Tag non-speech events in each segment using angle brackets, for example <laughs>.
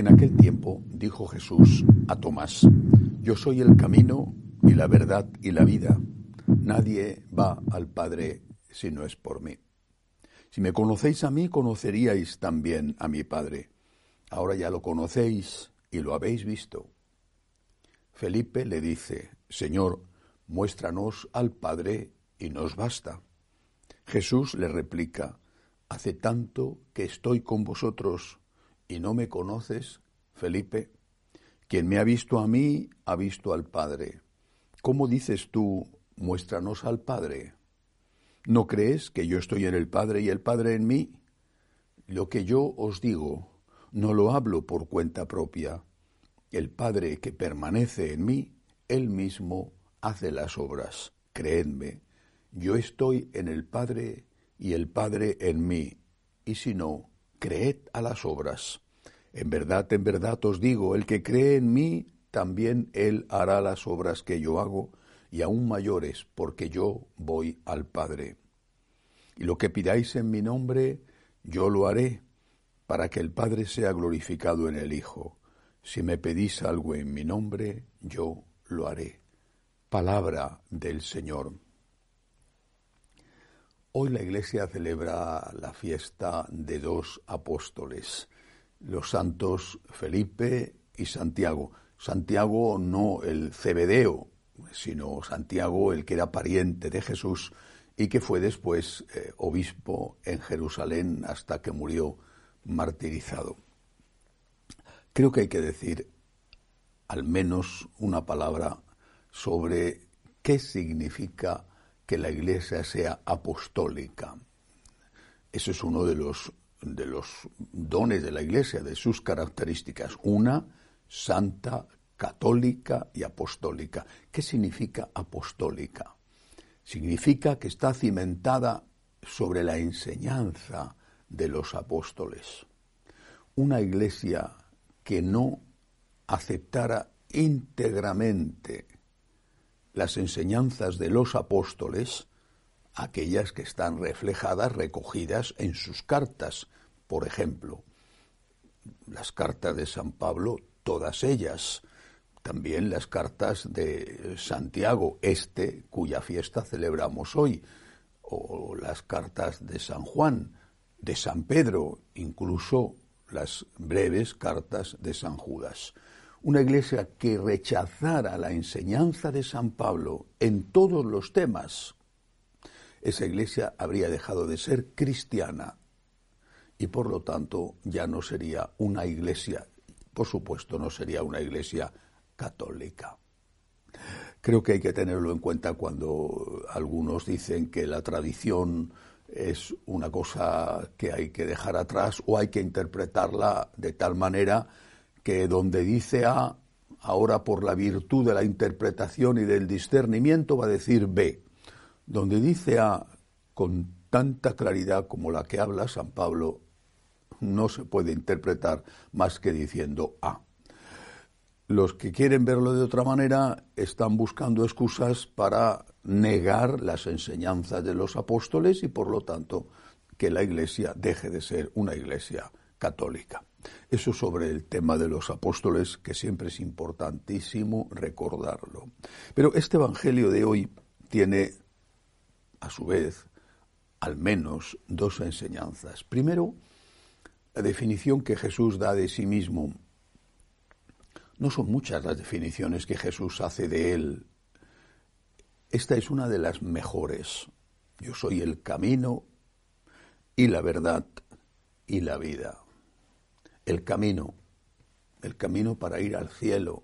En aquel tiempo dijo Jesús a Tomás, Yo soy el camino y la verdad y la vida. Nadie va al Padre si no es por mí. Si me conocéis a mí, conoceríais también a mi Padre. Ahora ya lo conocéis y lo habéis visto. Felipe le dice, Señor, muéstranos al Padre y nos basta. Jesús le replica, Hace tanto que estoy con vosotros y no me conoces, Felipe. Quien me ha visto a mí, ha visto al Padre. ¿Cómo dices tú, muéstranos al Padre? ¿No crees que yo estoy en el Padre y el Padre en mí? Lo que yo os digo, no lo hablo por cuenta propia. El Padre que permanece en mí, él mismo hace las obras. Creedme, yo estoy en el Padre y el Padre en mí, y si no, creed a las obras. En verdad, en verdad os digo, el que cree en mí, también él hará las obras que yo hago, y aún mayores, porque yo voy al Padre. Y lo que pidáis en mi nombre, yo lo haré, para que el Padre sea glorificado en el Hijo. Si me pedís algo en mi nombre, yo lo haré. Palabra del Señor. Hoy la Iglesia celebra la fiesta de dos apóstoles, los santos Felipe y Santiago. Santiago no el cebedeo, sino Santiago el que era pariente de Jesús y que fue después eh, obispo en Jerusalén hasta que murió martirizado. Creo que hay que decir al menos una palabra sobre qué significa que la Iglesia sea apostólica. Eso es uno de los, de los dones de la Iglesia, de sus características. Una, santa, católica y apostólica. ¿Qué significa apostólica? Significa que está cimentada sobre la enseñanza de los apóstoles. Una iglesia que no aceptara íntegramente las enseñanzas de los apóstoles, aquellas que están reflejadas, recogidas en sus cartas. Por ejemplo, las cartas de San Pablo, todas ellas, también las cartas de Santiago, este cuya fiesta celebramos hoy, o las cartas de San Juan, de San Pedro, incluso las breves cartas de San Judas una iglesia que rechazara la enseñanza de San Pablo en todos los temas, esa iglesia habría dejado de ser cristiana y por lo tanto ya no sería una iglesia, por supuesto no sería una iglesia católica. Creo que hay que tenerlo en cuenta cuando algunos dicen que la tradición es una cosa que hay que dejar atrás o hay que interpretarla de tal manera donde dice A, ahora por la virtud de la interpretación y del discernimiento va a decir B. Donde dice A con tanta claridad como la que habla San Pablo, no se puede interpretar más que diciendo A. Los que quieren verlo de otra manera están buscando excusas para negar las enseñanzas de los apóstoles y por lo tanto que la Iglesia deje de ser una Iglesia católica. Eso sobre el tema de los apóstoles, que siempre es importantísimo recordarlo. Pero este Evangelio de hoy tiene, a su vez, al menos dos enseñanzas. Primero, la definición que Jesús da de sí mismo. No son muchas las definiciones que Jesús hace de él. Esta es una de las mejores. Yo soy el camino y la verdad y la vida el camino, el camino para ir al cielo,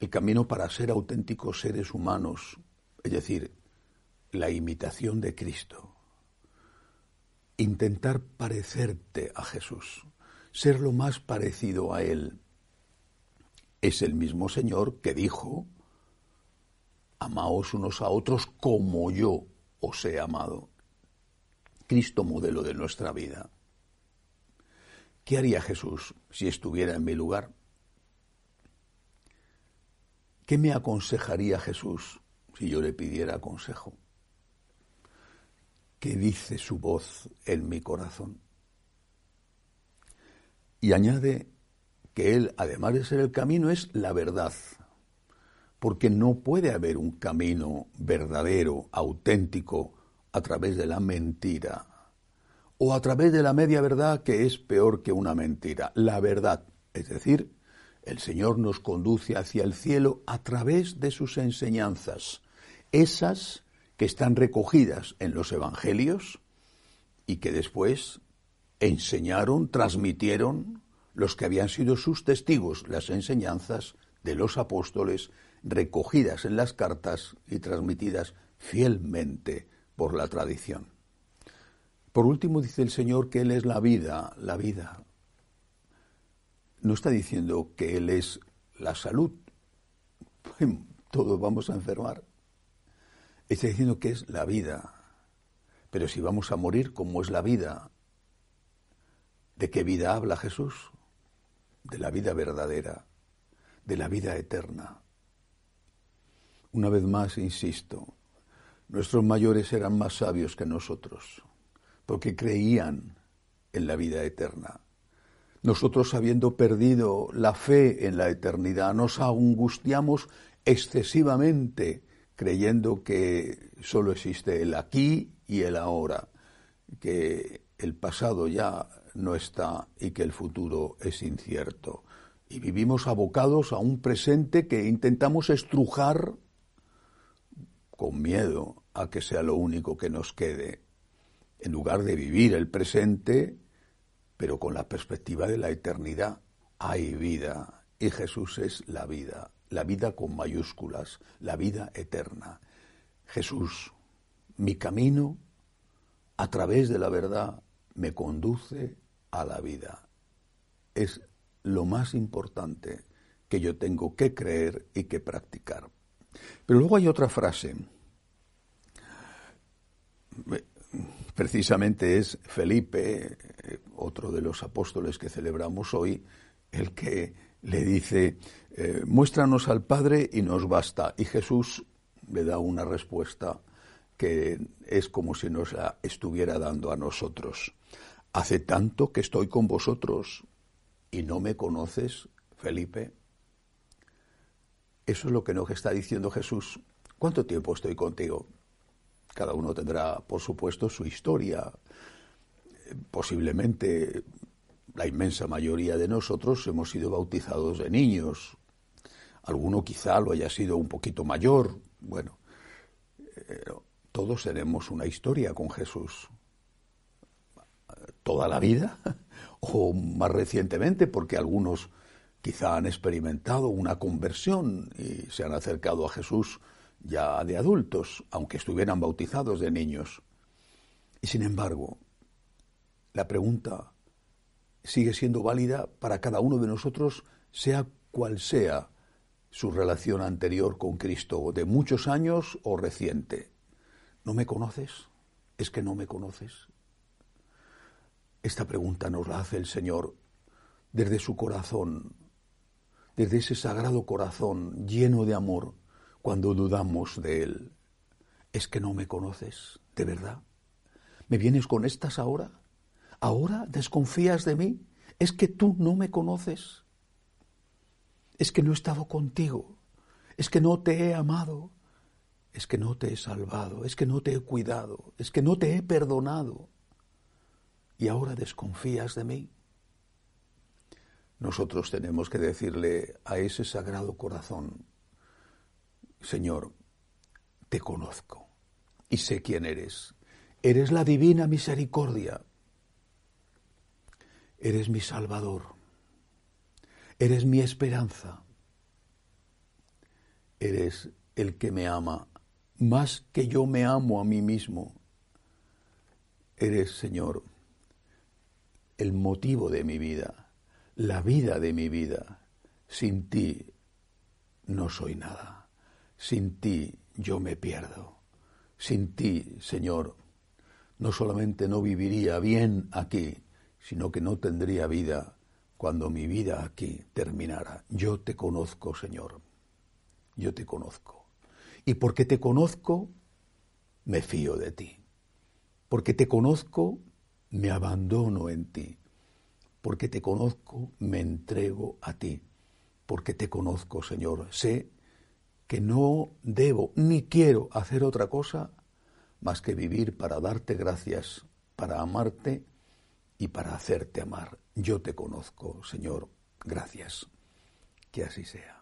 el camino para ser auténticos seres humanos, es decir, la imitación de Cristo. Intentar parecerte a Jesús, ser lo más parecido a Él. Es el mismo Señor que dijo, amaos unos a otros como yo os he amado. Cristo modelo de nuestra vida. ¿Qué haría Jesús si estuviera en mi lugar? ¿Qué me aconsejaría Jesús si yo le pidiera consejo? ¿Qué dice su voz en mi corazón? Y añade que Él, además de ser el camino, es la verdad. Porque no puede haber un camino verdadero, auténtico, a través de la mentira. O a través de la media verdad, que es peor que una mentira. La verdad. Es decir, el Señor nos conduce hacia el cielo a través de sus enseñanzas. Esas que están recogidas en los Evangelios y que después enseñaron, transmitieron los que habían sido sus testigos, las enseñanzas de los apóstoles recogidas en las cartas y transmitidas fielmente por la tradición. Por último dice el Señor que Él es la vida, la vida. No está diciendo que Él es la salud. Todos vamos a enfermar. Está diciendo que es la vida. Pero si vamos a morir, ¿cómo es la vida? ¿De qué vida habla Jesús? De la vida verdadera, de la vida eterna. Una vez más, insisto, nuestros mayores eran más sabios que nosotros, porque creían en la vida eterna. Nosotros, habiendo perdido la fe en la eternidad, nos angustiamos excesivamente creyendo que solo existe el aquí y el ahora, que el pasado ya no está y que el futuro es incierto. Y vivimos abocados a un presente que intentamos estrujar con miedo a que sea lo único que nos quede, en lugar de vivir el presente, pero con la perspectiva de la eternidad. Hay vida y Jesús es la vida la vida con mayúsculas, la vida eterna. Jesús, mi camino a través de la verdad me conduce a la vida. Es lo más importante que yo tengo que creer y que practicar. Pero luego hay otra frase. Precisamente es Felipe, otro de los apóstoles que celebramos hoy, el que le dice, eh, muéstranos al Padre y nos basta. Y Jesús le da una respuesta que es como si nos la estuviera dando a nosotros. Hace tanto que estoy con vosotros y no me conoces, Felipe. Eso es lo que nos está diciendo Jesús. ¿Cuánto tiempo estoy contigo? Cada uno tendrá, por supuesto, su historia. Posiblemente la inmensa mayoría de nosotros hemos sido bautizados de niños. Alguno quizá lo haya sido un poquito mayor. Bueno, todos tenemos una historia con Jesús. Toda la vida <laughs> o más recientemente, porque algunos quizá han experimentado una conversión y se han acercado a Jesús ya de adultos, aunque estuvieran bautizados de niños. Y sin embargo, la pregunta sigue siendo válida para cada uno de nosotros, sea cual sea su relación anterior con Cristo, de muchos años o reciente. ¿No me conoces? ¿Es que no me conoces? Esta pregunta nos la hace el Señor desde su corazón, desde ese sagrado corazón lleno de amor, cuando dudamos de Él. ¿Es que no me conoces? ¿De verdad? ¿Me vienes con estas ahora? ¿Ahora desconfías de mí? ¿Es que tú no me conoces? ¿Es que no he estado contigo? ¿Es que no te he amado? ¿Es que no te he salvado? ¿Es que no te he cuidado? ¿Es que no te he perdonado? ¿Y ahora desconfías de mí? Nosotros tenemos que decirle a ese sagrado corazón, Señor, te conozco y sé quién eres. Eres la divina misericordia Eres mi Salvador. Eres mi esperanza. Eres el que me ama más que yo me amo a mí mismo. Eres, Señor, el motivo de mi vida, la vida de mi vida. Sin ti no soy nada. Sin ti yo me pierdo. Sin ti, Señor, no solamente no viviría bien aquí, sino que no tendría vida cuando mi vida aquí terminara. Yo te conozco, Señor. Yo te conozco. Y porque te conozco, me fío de ti. Porque te conozco, me abandono en ti. porque te conozco, me entrego a ti, porque te conozco, Señor. Sé que no debo ni quiero hacer otra cosa más que vivir para darte gracias, para amarte y para hacerte amar. Yo te conozco, Señor. Gracias. Que así sea.